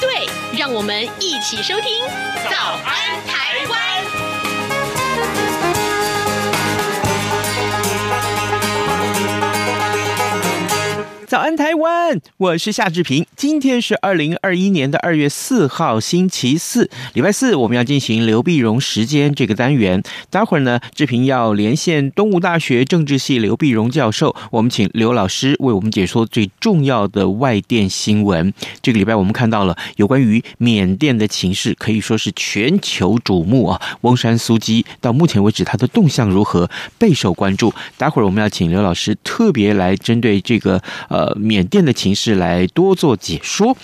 对，让我们一起收听《早安台湾》。早安，台湾！我是夏志平。今天是二零二一年的二月四号，星期四，礼拜四，我们要进行刘碧荣时间这个单元。待会儿呢，志平要连线东吴大学政治系刘碧荣教授，我们请刘老师为我们解说最重要的外电新闻。这个礼拜我们看到了有关于缅甸的情势，可以说是全球瞩目啊。翁山苏姬到目前为止他的动向如何，备受关注。待会儿我们要请刘老师特别来针对这个呃。呃，缅甸的情势来多做解说。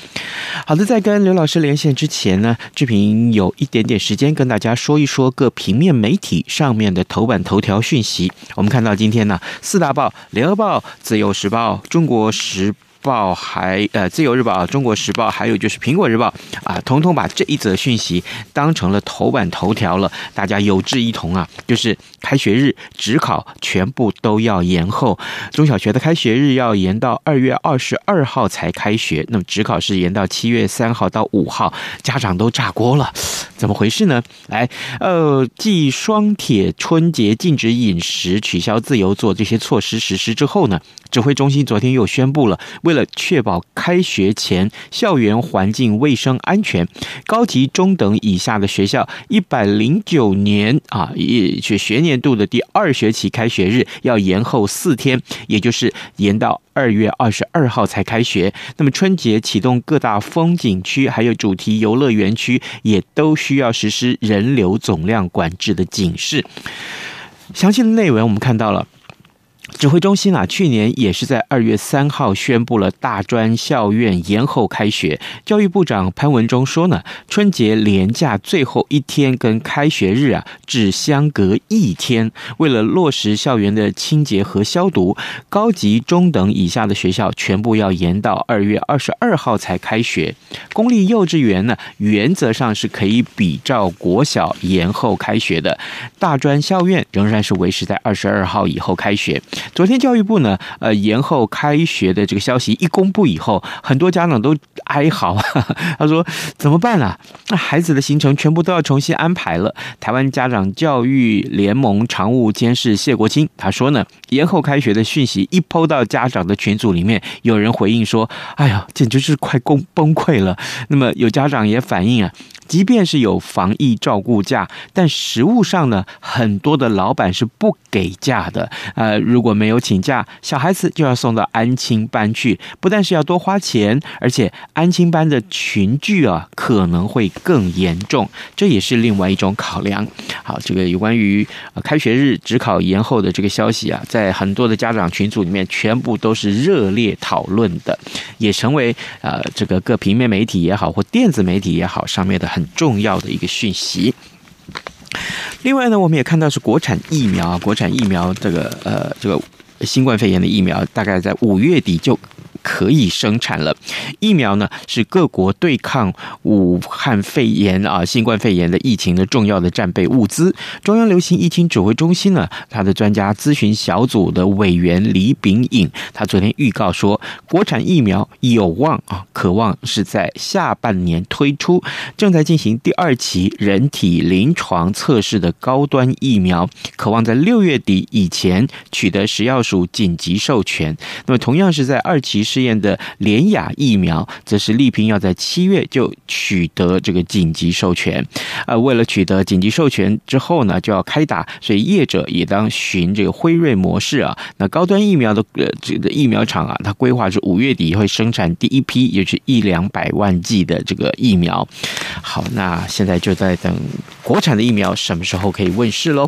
好的，在跟刘老师连线之前呢，志平有一点点时间跟大家说一说各平面媒体上面的头版头条讯息。我们看到今天呢，四大报：联合报、自由时报、中国时报还呃，自由日报、中国时报，还有就是苹果日报啊，统统把这一则讯息当成了头版头条了。大家有志一同啊，就是开学日指考全部都要延后，中小学的开学日要延到二月二十二号才开学，那么指考是延到七月三号到五号，家长都炸锅了，怎么回事呢？来，呃，继双铁春节禁止饮食、取消自由做这些措施实施之后呢，指挥中心昨天又宣布了，为确保开学前校园环境卫生安全，高级中等以下的学校一百零九年啊，也学学年度的第二学期开学日要延后四天，也就是延到二月二十二号才开学。那么春节启动各大风景区还有主题游乐园区也都需要实施人流总量管制的警示。详细的内文我们看到了。指挥中心啊，去年也是在二月三号宣布了大专校院延后开学。教育部长潘文忠说呢，春节连假最后一天跟开学日啊，只相隔一天。为了落实校园的清洁和消毒，高级中等以下的学校全部要延到二月二十二号才开学。公立幼稚园呢，原则上是可以比照国小延后开学的。大专校院仍然是维持在二十二号以后开学。昨天教育部呢，呃，延后开学的这个消息一公布以后，很多家长都哀嚎，他说怎么办啊？那孩子的行程全部都要重新安排了。台湾家长教育联盟常务监事谢国清他说呢，延后开学的讯息一 PO 到家长的群组里面，有人回应说：“哎呀，简直是快崩崩溃了。”那么有家长也反映啊。即便是有防疫照顾假，但实物上呢，很多的老板是不给假的。呃，如果没有请假，小孩子就要送到安亲班去，不但是要多花钱，而且安亲班的群聚啊可能会更严重，这也是另外一种考量。好，这个有关于开学日只考延后的这个消息啊，在很多的家长群组里面，全部都是热烈讨论的，也成为呃这个各平面媒体也好或电子媒体也好上面的。很重要的一个讯息。另外呢，我们也看到是国产疫苗，国产疫苗这个呃，这个新冠肺炎的疫苗，大概在五月底就。可以生产了疫苗呢，是各国对抗武汉肺炎啊，新冠肺炎的疫情的重要的战备物资。中央流行疫情指挥中心呢，他的专家咨询小组的委员李秉颖，他昨天预告说，国产疫苗有望啊，渴望是在下半年推出，正在进行第二期人体临床测试的高端疫苗，渴望在六月底以前取得食药署紧急授权。那么，同样是在二期。试验的联亚疫苗，则是力拼要在七月就取得这个紧急授权。呃，为了取得紧急授权之后呢，就要开打，所以业者也当循这个辉瑞模式啊。那高端疫苗的呃这个疫苗厂啊，它规划是五月底会生产第一批，也就是一两百万剂的这个疫苗。好，那现在就在等国产的疫苗什么时候可以问世喽？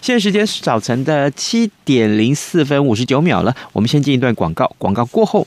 现在时间是早晨的七点零四分五十九秒了，我们先进一段广告，广告过后。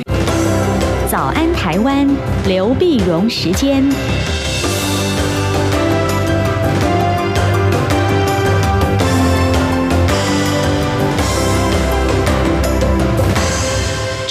早安，台湾，刘碧荣时间。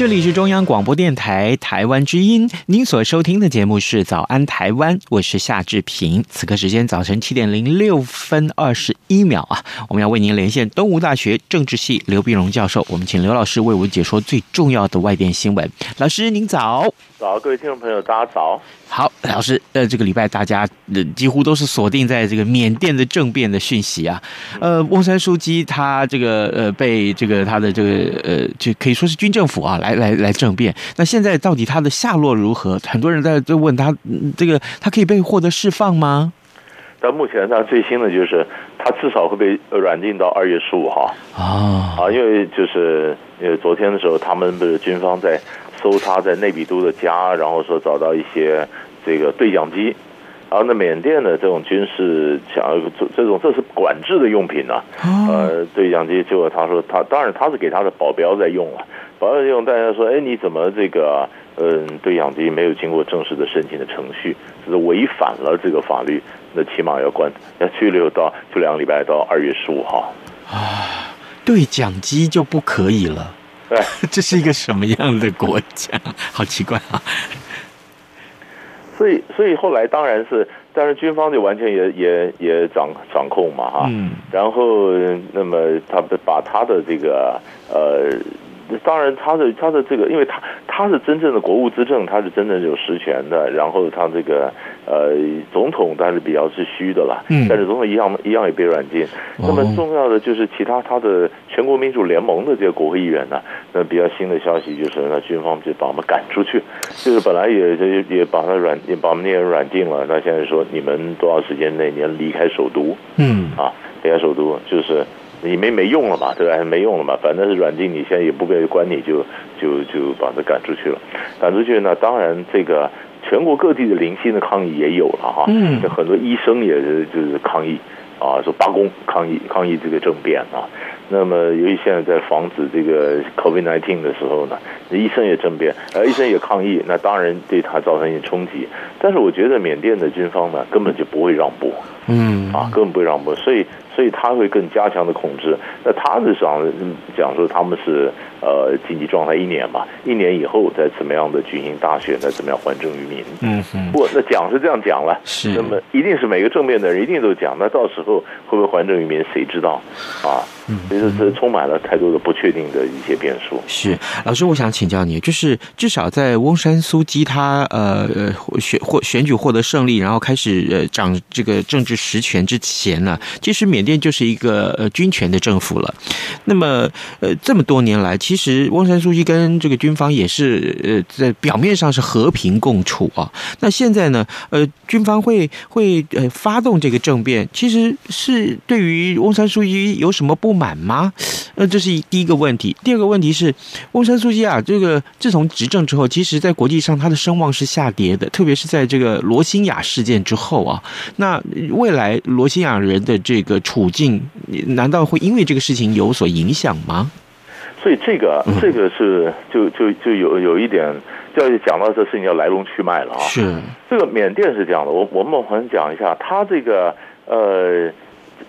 这里是中央广播电台台湾之音，您所收听的节目是《早安台湾》，我是夏志平。此刻时间早晨七点零六分二十一秒啊，我们要为您连线东吴大学政治系刘碧荣教授，我们请刘老师为我们解说最重要的外电新闻。老师您早。早，各位听众朋友，大家早。好，老师，呃，这个礼拜大家呃几乎都是锁定在这个缅甸的政变的讯息啊。呃，翁山苏姬他这个呃被这个他的这个呃就可以说是军政府啊来来来来政变。那现在到底他的下落如何？很多人在在问他，这个他可以被获得释放吗？但目前他最新的就是他至少会被软禁到二月十五号啊啊，因为就是因为昨天的时候他们不是军方在。搜他在内比都的家，然后说找到一些这个对讲机，然后那缅甸的这种军事想要这这种这是管制的用品啊，呃，对讲机，结果他说他当然他是给他的保镖在用了，保镖在用，大家说，哎，你怎么这个嗯对讲机没有经过正式的申请的程序，这是违反了这个法律，那起码要关要拘留到就两个礼拜到二月十五号啊，对讲机就不可以了。对，这是一个什么样的国家？好奇怪啊！所以，所以后来当然是，但是军方就完全也也也掌掌控嘛，哈。嗯。然后，那么他把他的这个呃。当然，他的他的这个，因为他他是真正的国务资政，他是真正有实权的。然后他这个呃总统，当然是比较是虚的了。嗯。但是总统一样一样也被软禁。那么重要的就是其他他的全国民主联盟的这些国会议员呢，那比较新的消息就是，那军方就把我们赶出去，就是本来也也也把他软也把我们那些软禁了。那现在说你们多少时间内你要离开首都？嗯。啊，离开首都就是。你没没用了嘛，对吧？没用了嘛，反正是软禁，你现在也不被管你，就就就把他赶出去了。赶出去呢，当然这个全国各地的零星的抗议也有了哈。嗯。很多医生也是就是抗议啊，说罢工抗议抗议这个政变啊。那么由于现在在防止这个 COVID-19 的时候呢，那医生也政变，呃，医生也抗议，那当然对他造成一些冲击。但是我觉得缅甸的军方呢，根本就不会让步。嗯。啊，根本不会让步，所以。所以他会更加强的控制。那他是想讲说他们是呃经济状态一年嘛，一年以后再怎么样的举行大选，再怎么样还政于民。嗯嗯。不，那讲是这样讲了，是。那么一定是每个正面的人一定都讲，那到时候会不会还政于民，谁知道啊？嗯，所以这充满了太多的不确定的一些变数。是，老师，我想请教你，就是至少在翁山苏姬他呃呃选获选举获得胜利，然后开始呃掌这个政治实权之前呢，其实缅甸就是一个呃军权的政府了。那么呃这么多年来，其实翁山苏姬跟这个军方也是呃在表面上是和平共处啊。那现在呢，呃军方会会呃发动这个政变，其实是对于翁山苏姬有什么不满吗？呃，这是第一个问题。第二个问题是，翁山苏姬啊，这个自从执政之后，其实在国际上他的声望是下跌的，特别是在这个罗兴亚事件之后啊。那未来罗兴亚人的这个处境，难道会因为这个事情有所影响吗？所以这个这个是就就就有有一点，就要讲到这事情要来龙去脉了啊。是这个缅甸是这样的，我我们好像讲一下，他这个呃。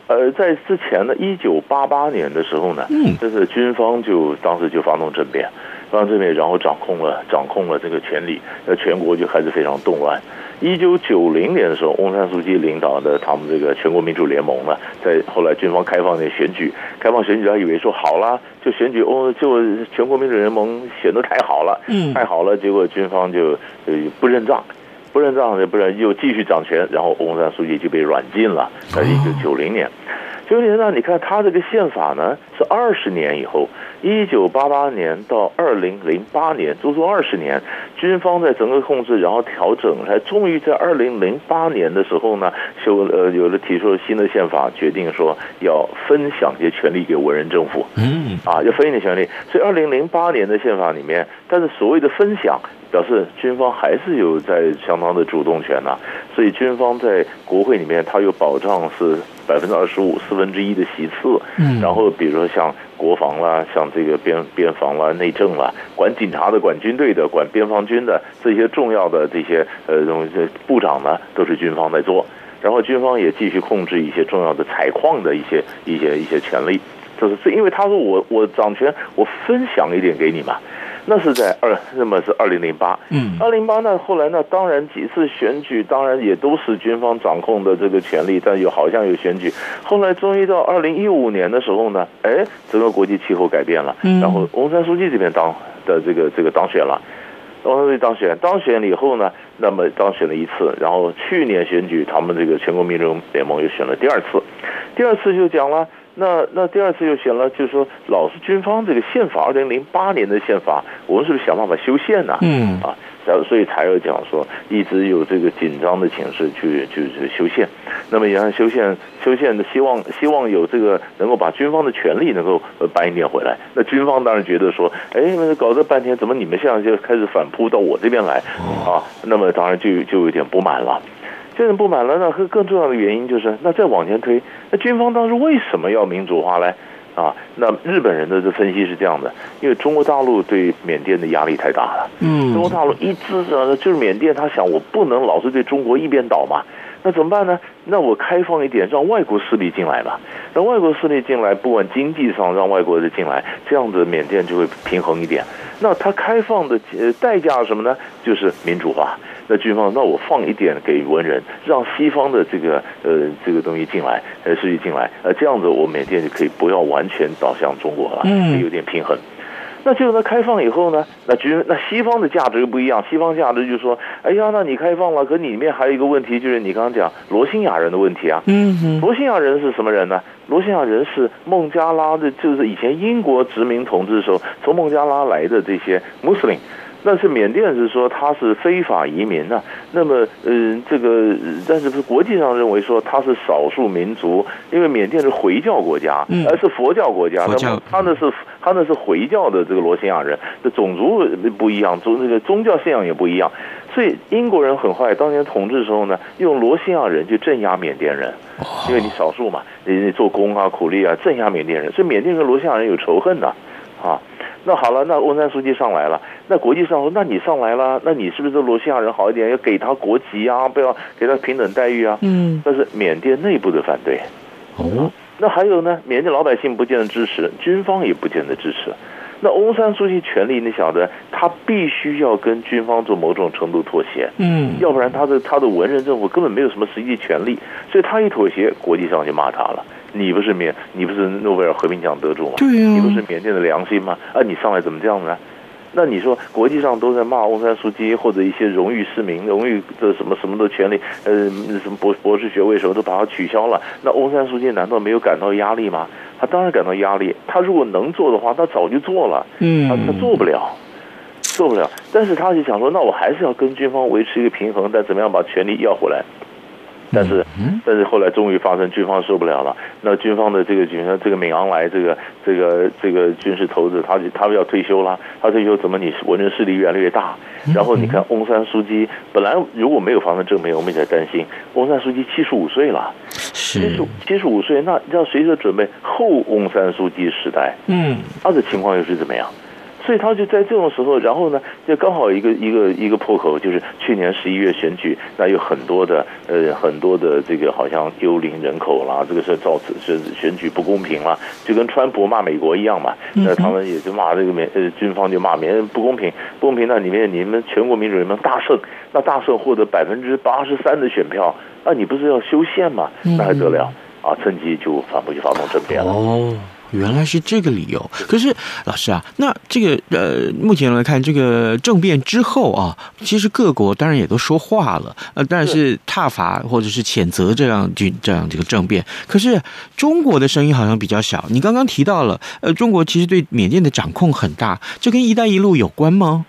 呃，在之前呢，一九八八年的时候呢，嗯，就是军方就当时就发动政变，发动政变，然后掌控了掌控了这个权力，那全国就开始非常动乱。一九九零年的时候，翁山书记领导的他们这个全国民主联盟呢，在后来军方开放那选举，开放选举，他以为说好了，就选举哦，就全国民主联盟选的太好了，嗯，太好了，结果军方就呃不认账。不认账，不然又继续掌权，然后翁山书记就被软禁了，在一九九零年。九零年呢，你看他这个宪法呢，是二十年以后，一九八八年到二零零八年，足足二十年，军方在整个控制，然后调整，才终于在二零零八年的时候呢，修呃有了提出了新的宪法，决定说要分享一些权利给文人政府，嗯，啊，要分一点权利。所以二零零八年的宪法里面，但是所谓的分享。表示军方还是有在相当的主动权呐、啊，所以军方在国会里面，它有保障是百分之二十五四分之一的席次。嗯，然后比如说像国防啦，像这个边边防啦、内政啦，管警察的、管军队的、管边防军的这些重要的这些呃东西，部长呢都是军方在做。然后军方也继续控制一些重要的采矿的一些一些一些权利，就是因为他说我我掌权，我分享一点给你嘛。那是在二，那么是二零零八，嗯，二零零八呢，后来呢，当然几次选举，当然也都是军方掌控的这个权力，但有好像有选举，后来终于到二零一五年的时候呢，哎，整个国际气候改变了，然后翁山书记这边当的这个这个当选了，翁山书记当选，当选了以后呢，那么当选了一次，然后去年选举，他们这个全国民主联盟又选了第二次，第二次就讲了。那那第二次又选了，就是说老是军方这个宪法，二零零八年的宪法，我们是不是想办法修宪呢？嗯啊，然后所以才有讲说，一直有这个紧张的情势去去去修宪。那么也按修宪修宪的希望，希望有这个能够把军方的权力能够搬一点回来。那军方当然觉得说，哎，搞这半天，怎么你们现在就开始反扑到我这边来啊？那么当然就就有点不满了。现在不满了，那更重要的原因就是，那再往前推，那军方当时为什么要民主化呢？啊，那日本人的这分析是这样的，因为中国大陆对缅甸的压力太大了。嗯，中国大陆一直就是缅甸，他想我不能老是对中国一边倒嘛，那怎么办呢？那我开放一点，让外国势力进来吧，让外国势力进来，不管经济上让外国人进来，这样子缅甸就会平衡一点。那他开放的呃代价是什么呢？就是民主化。那军方，那我放一点给文人，让西方的这个呃这个东西进来，呃势力进来，呃这样子我缅甸就可以不要完全倒向中国了，嗯，有点平衡。那就那开放以后呢，那军那西方的价值又不一样，西方价值就是说，哎呀，那你开放了，可里面还有一个问题，就是你刚刚讲罗兴亚人的问题啊，嗯嗯，罗兴亚人是什么人呢？罗兴亚人是孟加拉的，就是以前英国殖民统治的时候从孟加拉来的这些穆斯林。但是缅甸是说他是非法移民呢、啊，那么嗯、呃，这个但是是国际上认为说他是少数民族，因为缅甸是回教国家，而是佛教国家，那么他那是他那是回教的这个罗兴亚人，的种族不一样，宗那个宗教信仰也不一样，所以英国人很坏，当年统治的时候呢，用罗兴亚人去镇压缅甸人，因为你少数嘛，你你做工啊苦力啊镇压缅甸人，所以缅甸跟罗兴亚人有仇恨的啊。那好了，那翁山书记上来了，那国际上说，那你上来了，那你是不是对罗西亚人好一点，要给他国籍啊，不要给他平等待遇啊？嗯，但是缅甸内部的反对。哦，那还有呢，缅甸老百姓不见得支持，军方也不见得支持。那翁山书记权力，你晓得，他必须要跟军方做某种程度妥协。嗯，要不然他的他的文人政府根本没有什么实际权力，所以他一妥协，国际上就骂他了。你不是缅，你不是诺贝尔和平奖得主吗？对呀、啊，你不是缅甸的良心吗？啊，你上来怎么这样呢？那你说国际上都在骂翁山苏姬，或者一些荣誉市民、荣誉的什么什么的权利，呃，什么博博士学位什么都把它取消了。那翁山苏姬难道没有感到压力吗？他当然感到压力。他如果能做的话，他早就做了。嗯，他他做不了，做不了。但是他就想说，那我还是要跟军方维持一个平衡，但怎么样把权力要回来？但是，但是后来终于发生，军方受不了了。那军方的这个军，这个敏昂莱，这个这个这个军事头子，他他要退休了。他退休怎么？你文人势力越来越大。然后你看翁山书记，本来如果没有发生政变，我们也在担心。翁山书记七十五岁了，七十七十五岁，那要随着准备后翁山书记时代。嗯，他的情况又是怎么样？所以他就在这种时候，然后呢，就刚好一个一个一个破口，就是去年十一月选举，那有很多的呃很多的这个好像幽灵人口啦，这个是造成是选举不公平啦，就跟川普骂美国一样嘛，那他们也就骂这个美呃军方就骂美不公平，不公平，那里面你们全国民主联盟大胜，那大胜获得百分之八十三的选票，那你不是要修宪吗？那还得了啊？趁机就反复去发动政变了。哦。原来是这个理由，可是老师啊，那这个呃，目前来看，这个政变之后啊，其实各国当然也都说话了，呃，但是挞伐或者是谴责这样这这样这个政变，可是中国的声音好像比较小。你刚刚提到了，呃，中国其实对缅甸的掌控很大，这跟“一带一路”有关吗？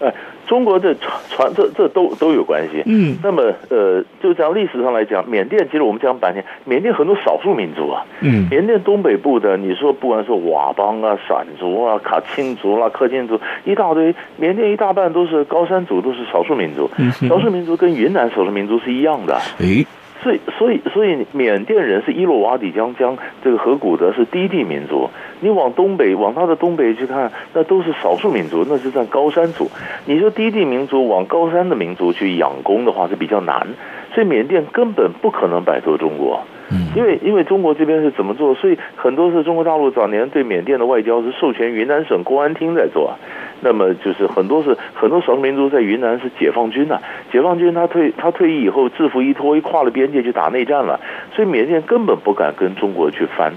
呃中国的传传这这都都有关系。嗯，那么呃，就这样历史上来讲，缅甸其实我们讲百年，缅甸很多少数民族啊。嗯，缅甸东北部的，你说不管是佤邦啊、闪族啊、卡钦族啦、克钦族，一大堆，缅甸一大半都是高山族，都是少数民族。嗯，少数民族跟云南少数民族是一样的。诶。所以，所以，所以，缅甸人是伊洛瓦底江江这个河谷的，是低地民族。你往东北，往他的东北去看，那都是少数民族，那是在高山族。你说低地民族往高山的民族去养工的话，是比较难。所以，缅甸根本不可能摆脱中国。因为，因为中国这边是怎么做？所以，很多是中国大陆早年对缅甸的外交是授权云南省公安厅在做。那么就是很多是很多少数民族在云南是解放军呐、解放军他退他退役以后制服一脱，一跨了边界去打内战了，所以缅甸根本不敢跟中国去翻，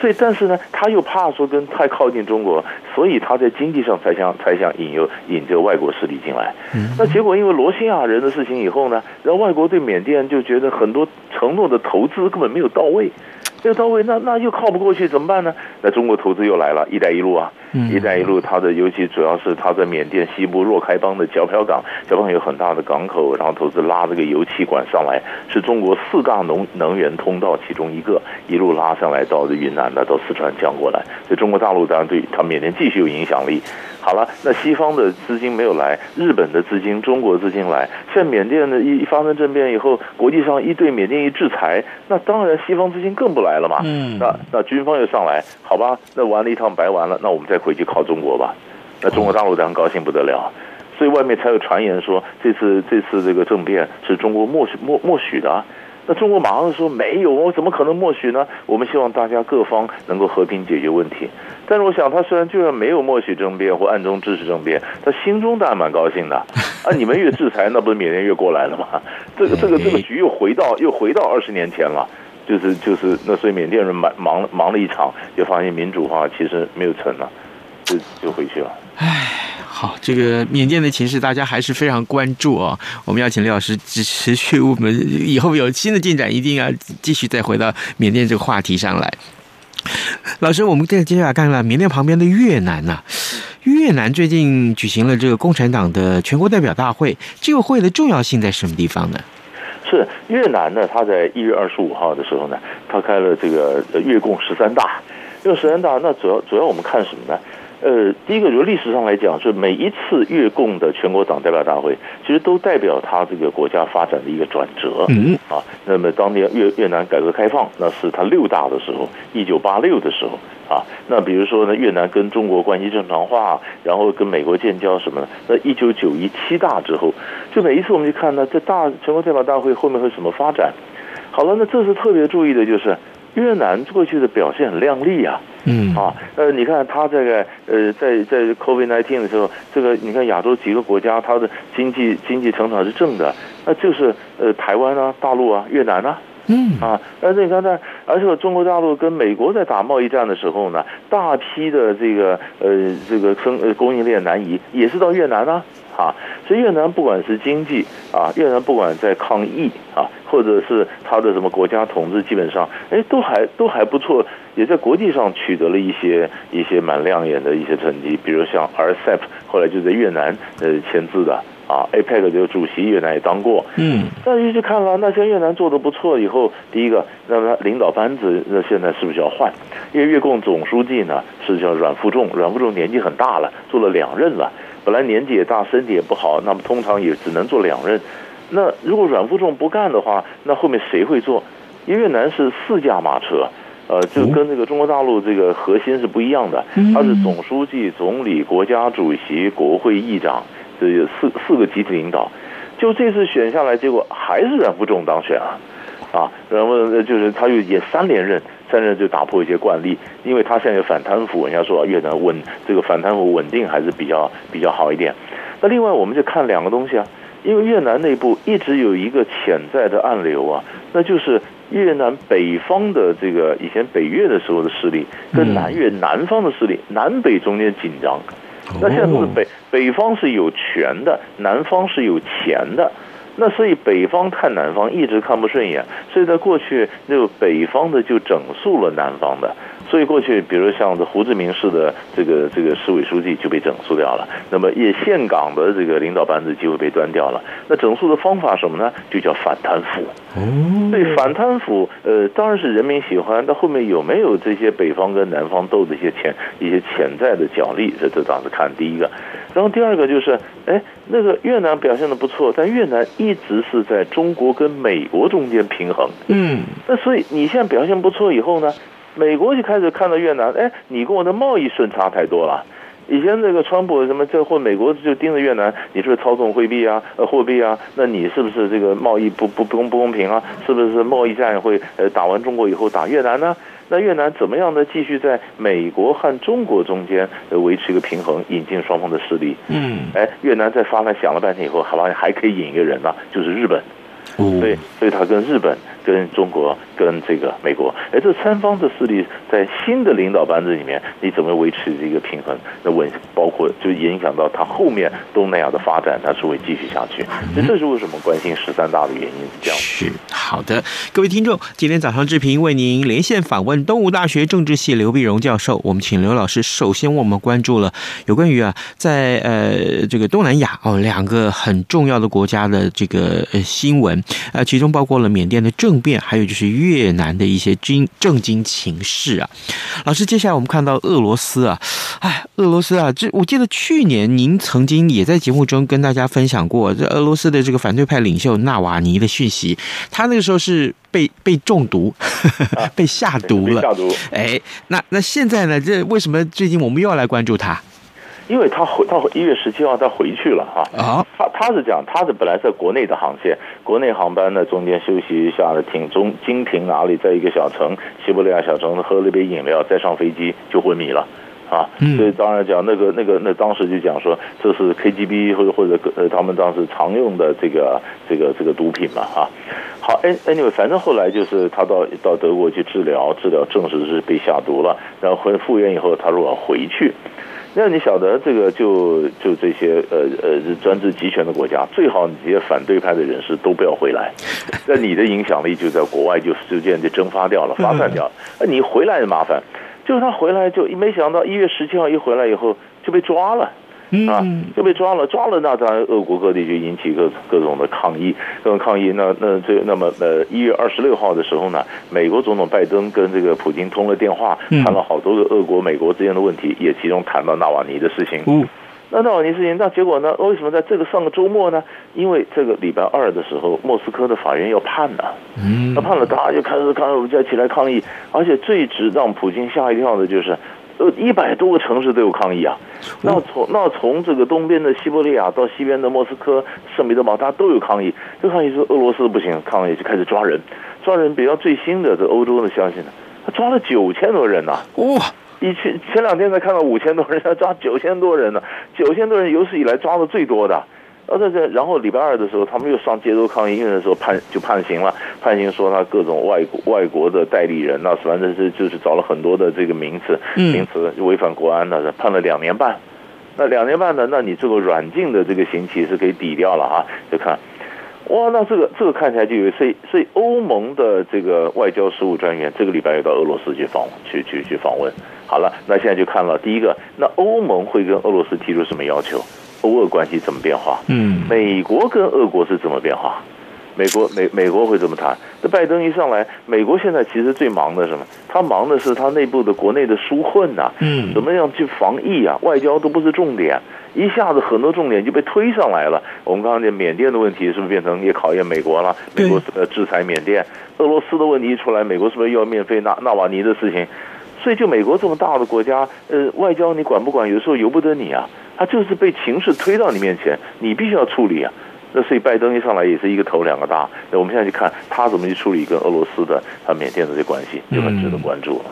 所以但是呢，他又怕说跟太靠近中国，所以他在经济上才想才想引诱引这个外国势力进来。那结果因为罗兴亚人的事情以后呢，然后外国对缅甸就觉得很多承诺的投资根本没有到位。没有到位，那那又靠不过去，怎么办呢？那中国投资又来了，“一带一路”啊，“一带一路”它的尤其主要是它在缅甸西部若开邦的皎漂港，皎漂港有很大的港口，然后投资拉这个油气管上来，是中国四大能能源通道其中一个，一路拉上来到云南的，到四川江过来，所以中国大陆当然对它缅甸继续有影响力。好了，那西方的资金没有来，日本的资金、中国资金来，现在缅甸的一一发生政变以后，国际上一对缅甸一制裁，那当然西方资金更不来了嘛。嗯，那那军方又上来，好吧，那玩了一趟白玩了，那我们再回去靠中国吧。那中国大陆当然高兴不得了，所以外面才有传言说这次这次这个政变是中国默许默默许的。那中国马上说没有我，怎么可能默许呢？我们希望大家各方能够和平解决问题。但是我想，他虽然就算没有默许政变或暗中支持政变，他心中当然蛮高兴的。啊，你们越制裁，那不是缅甸越过来了吗？这个这个这个局又回到又回到二十年前了，就是就是那所以缅甸人忙忙忙了一场，就发现民主化其实没有成了，就就回去了。唉。好，这个缅甸的情势大家还是非常关注哦。我们要请刘老师持持续，我们以后有新的进展，一定要继续再回到缅甸这个话题上来。老师，我们再接下来看看缅甸旁边的越南呐、越南最近举行了这个共产党的全国代表大会，这个会的重要性在什么地方呢？是越南呢，他在一月二十五号的时候呢，他开了这个越共十三大。这个十三大，那主要主要我们看什么呢？呃，第一个就历史上来讲，是每一次越共的全国党代表大会，其实都代表他这个国家发展的一个转折。嗯啊，那么当年越越南改革开放，那是他六大的时候，一九八六的时候啊。那比如说呢，越南跟中国关系正常化，然后跟美国建交什么的。那一九九一七大之后，就每一次我们就看呢，这大全国代表大会后面会怎么发展？好了，那这次特别注意的就是。越南过去的表现很亮丽啊，嗯。啊，呃，你看它这个呃，在在 COVID-19 的时候，这个你看亚洲几个国家，它的经济经济成长是正的，那就是呃台湾啊、大陆啊、越南啊，嗯。啊，但是你看在，而且中国大陆跟美国在打贸易战的时候呢，大批的这个呃这个生呃供应链南移，也是到越南啊。啊，所以越南不管是经济啊，越南不管在抗疫啊，或者是他的什么国家统治，基本上哎都还都还不错，也在国际上取得了一些一些蛮亮眼的一些成绩，比如像 RCEP 后来就在越南呃签字的啊，APEC 这个主席越南也当过，嗯，那就去看了，那像越南做的不错，以后第一个，那么领导班子那现在是不是要换？因为越共总书记呢是叫阮富仲，阮富仲年纪很大了，做了两任了。本来年纪也大，身体也不好，那么通常也只能做两任。那如果阮富仲不干的话，那后面谁会做？越南是四驾马车，呃，就跟那个中国大陆这个核心是不一样的，他是总书记、总理、国家主席、国会议长，这有四四个集体领导。就这次选下来，结果还是阮富仲当选啊，啊，然后就是他又也三连任，三连任就打破一些惯例，因为他现在有反贪腐，人家说越南稳这个反贪腐稳定还是比较比较好一点。那另外我们就看两个东西啊，因为越南内部一直有一个潜在的暗流啊，那就是。越南北方的这个以前北越的时候的势力，跟南越南方的势力，南北中间紧张。那现在是北北方是有权的，南方是有钱的。那所以北方看南方一直看不顺眼，所以在过去那个北方的就整肃了南方的。所以过去，比如像这胡志明市的这个这个市委书记就被整肃掉了，那么也岘港的这个领导班子就会被端掉了。那整肃的方法什么呢？就叫反贪腐。哦，所以反贪腐，呃，当然是人民喜欢，但后面有没有这些北方跟南方斗的一些潜一些潜在的角力？这这倒是看第一个。然后第二个就是，哎，那个越南表现的不错，但越南一直是在中国跟美国中间平衡。嗯，那所以你现在表现不错以后呢？美国就开始看到越南，哎，你跟我的贸易顺差太多了。以前这个川普什么这或美国就盯着越南，你是不是操纵汇币啊？呃，货币啊？那你是不是这个贸易不不不公不公平啊？是不是贸易战会呃打完中国以后打越南呢？那越南怎么样呢？继续在美国和中国中间维持一个平衡，引进双方的势力。嗯，哎，越南在发来想了半天以后，好吧，还可以引一个人呢，就是日本。所以，所以他跟日本、跟中国、跟这个美国，哎，这三方的势力在新的领导班子里面，你怎么维持这个平衡？那稳包括就影响到他后面东南亚的发展，他是会继续下去。那这是为什么关心十三大的原因这样。是好的，各位听众，今天早上志平为您连线访问东吴大学政治系刘碧荣教授。我们请刘老师首先为我们关注了有关于啊，在呃这个东南亚哦两个很重要的国家的这个呃新闻。呃，其中包括了缅甸的政变，还有就是越南的一些军政经情势啊。老师，接下来我们看到俄罗斯啊，哎，俄罗斯啊，这我记得去年您曾经也在节目中跟大家分享过，这俄罗斯的这个反对派领袖纳瓦尼的讯息，他那个时候是被被中毒，被下毒了。下毒。哎，那那现在呢？这为什么最近我们又要来关注他？因为他回到一月十七号他回去了哈，啊，他他是讲他是本来在国内的航线，国内航班呢中间休息一下的停中经停哪里，在一个小城西伯利亚小城喝了一杯饮料，再上飞机就昏迷了，啊，所以当然讲那个那个那当时就讲说这是 KGB 或者或者呃他们当时常用的这个这个这个毒品嘛哈，好，anyway 反正后来就是他到到德国去治疗，治疗证实是被下毒了，然后回复原以后他如果回去。那你晓得这个就就这些呃呃专制集权的国家，最好你这些反对派的人士都不要回来，那你的影响力就在国外就逐渐就蒸发掉了，发散掉了。那你回来也麻烦，就是他回来就没想到一月十七号一回来以后就被抓了。啊，就被抓了，抓了，那当然，俄国各地就引起各各种的抗议，各种抗议。那那这那么呃，一月二十六号的时候呢，美国总统拜登跟这个普京通了电话，谈了好多个俄国、美国之间的问题，也其中谈到纳瓦尼的事情。嗯，那纳瓦尼事情，那结果呢？为什么在这个上个周末呢？因为这个礼拜二的时候，莫斯科的法院要判了。嗯，那判了，大家就开始开始就起来抗议，而且最值让普京吓一跳的就是。呃，一百多个城市都有抗议啊！那从那从这个东边的西伯利亚到西边的莫斯科、圣彼得堡，大家都有抗议。就抗议说俄罗斯不行，抗议就开始抓人，抓人。比较最新的这欧洲的消息呢，他抓了九千多人呐！哇，以前前两天才看到五千多人，要抓九千多人呢，九千多人有史以来抓的最多的。呃，这这，然后礼拜二的时候，他们又上街头抗议，因为那时候判就判刑了，判刑说他各种外国外国的代理人，那反正是就是找了很多的这个名词名词违反国安的，判了两年半。那两年半呢，那你这个软禁的这个刑期是可以抵掉了啊？就看，哇，那这个这个看起来就有，所以所以欧盟的这个外交事务专员这个礼拜又到俄罗斯去访去去去访问。好了，那现在就看了第一个，那欧盟会跟俄罗斯提出什么要求？欧俄关系怎么变化？嗯，美国跟俄国是怎么变化？美国美美国会怎么谈？那拜登一上来，美国现在其实最忙的是什么？他忙的是他内部的国内的纾困呐、啊，嗯，怎么样去防疫啊？外交都不是重点，一下子很多重点就被推上来了。我们刚刚讲缅甸的问题，是不是变成也考验美国了？美国呃制裁缅甸，俄罗斯的问题一出来，美国是不是又要面对纳纳瓦尼的事情？所以就美国这么大的国家，呃，外交你管不管？有时候由不得你啊，他就是被情势推到你面前，你必须要处理啊。那所以拜登一上来也是一个头两个大。那我们现在去看他怎么去处理跟俄罗斯的、他缅甸的这关系，就很值得关注了。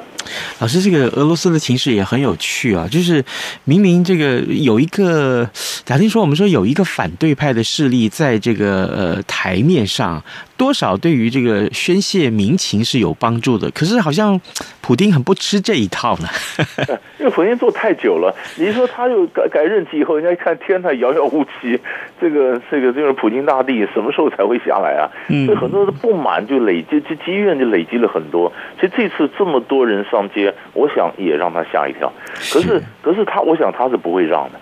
老师，这个俄罗斯的情势也很有趣啊，就是明明这个有一个，假定说我们说有一个反对派的势力在这个呃台面上。多少对于这个宣泄民情是有帮助的，可是好像普丁很不吃这一套呢。因为普丁做太久了，你说他又改改任期以后，人家一看天呐遥遥无期，这个这个这个普京大帝什么时候才会下来啊？所以很多的不满就累积，这积怨就累积了很多。所以这次这么多人上街，我想也让他吓一跳。可是可是他，我想他是不会让的。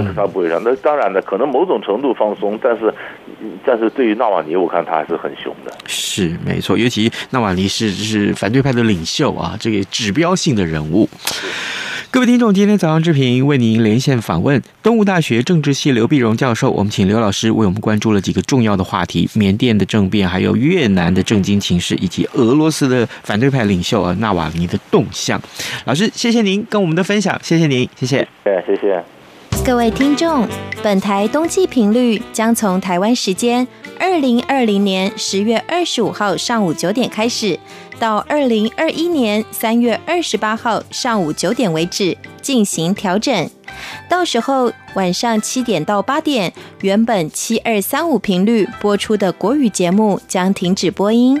他他不会让，那当然的，可能某种程度放松，但是，但是对于纳瓦尼，我看他还是很凶的。是没错，尤其纳瓦尼是是反对派的领袖啊，这个指标性的人物。各位听众，今天早上之平为您连线访问东吴大学政治系刘碧荣教授，我们请刘老师为我们关注了几个重要的话题：缅甸的政变，还有越南的政经情势，以及俄罗斯的反对派领袖啊纳瓦尼的动向。老师，谢谢您跟我们的分享，谢谢您，谢谢，谢谢。各位听众，本台冬季频率将从台湾时间二零二零年十月二十五号上午九点开始，到二零二一年三月二十八号上午九点为止进行调整。到时候晚上七点到八点，原本七二三五频率播出的国语节目将停止播音。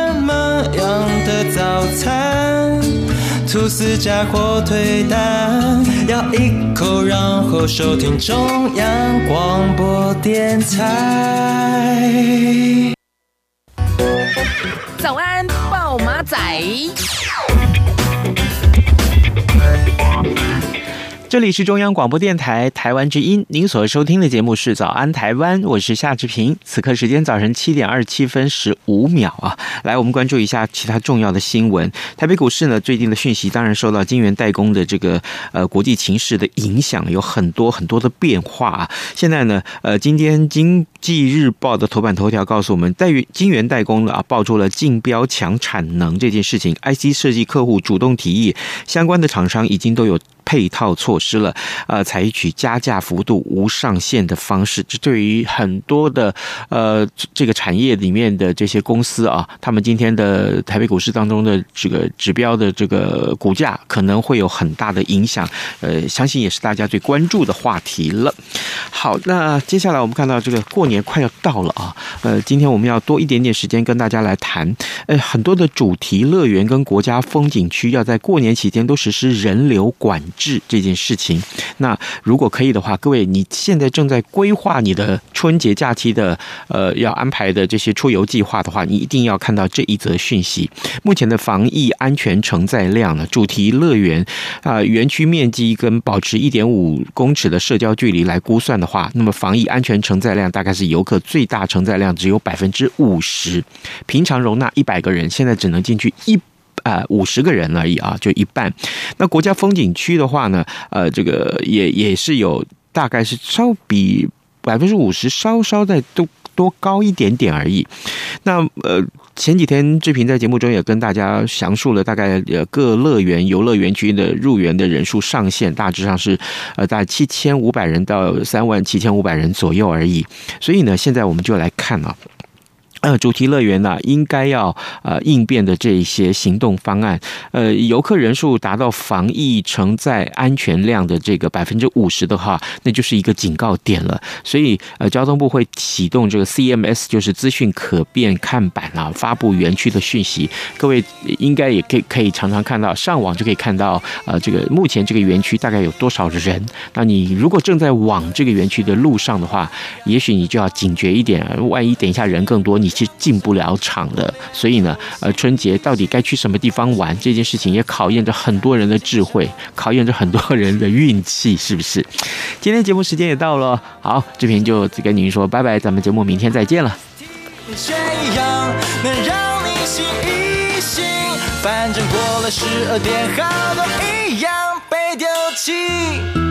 么样的早餐？吐司加火腿蛋，咬一口，然后收听中央广播电台。早安，报马仔。这里是中央广播电台台湾之音，您所收听的节目是《早安台湾》，我是夏志平。此刻时间早晨七点二十七分十五秒啊，来，我们关注一下其他重要的新闻。台北股市呢，最近的讯息当然受到金元代工的这个呃国际情势的影响，有很多很多的变化啊。现在呢，呃，今天经济日报的头版头条告诉我们，在于晶圆代工呢啊，爆出了竞标抢产能这件事情，IC 设计客户主动提议，相关的厂商已经都有。配套措施了，呃，采取加价幅度无上限的方式，这对于很多的呃这个产业里面的这些公司啊，他们今天的台北股市当中的这个指标的这个股价可能会有很大的影响，呃，相信也是大家最关注的话题了。好，那接下来我们看到这个过年快要到了啊，呃，今天我们要多一点点时间跟大家来谈，呃，很多的主题乐园跟国家风景区要在过年期间都实施人流管治这件事情，那如果可以的话，各位你现在正在规划你的春节假期的呃要安排的这些出游计划的话，你一定要看到这一则讯息。目前的防疫安全承载量呢，主题乐园啊园区面积跟保持一点五公尺的社交距离来估算的话，那么防疫安全承载量大概是游客最大承载量只有百分之五十，平常容纳一百个人，现在只能进去一。呃，五十个人而已啊，就一半。那国家风景区的话呢，呃，这个也也是有，大概是稍比百分之五十稍稍再多多高一点点而已。那呃，前几天志平在节目中也跟大家详述了大概呃各乐园游乐园区的入园的人数上限，大致上是呃大概七千五百人到三万七千五百人左右而已。所以呢，现在我们就来看啊。呃，主题乐园呢，应该要呃应变的这一些行动方案，呃，游客人数达到防疫承载安全量的这个百分之五十的话，那就是一个警告点了。所以呃，交通部会启动这个 CMS，就是资讯可变看板啊，发布园区的讯息。各位应该也可以可以常常看到，上网就可以看到呃，这个目前这个园区大概有多少人。那你如果正在往这个园区的路上的话，也许你就要警觉一点，万一等一下人更多，你。是进不了场的，所以呢，呃，春节到底该去什么地方玩这件事情，也考验着很多人的智慧，考验着很多人的运气，是不是？今天节目时间也到了，好，这边就跟您说拜拜，咱们节目明天再见了。这样能让你醒一醒，反正过了十二点，好多一样被丢弃。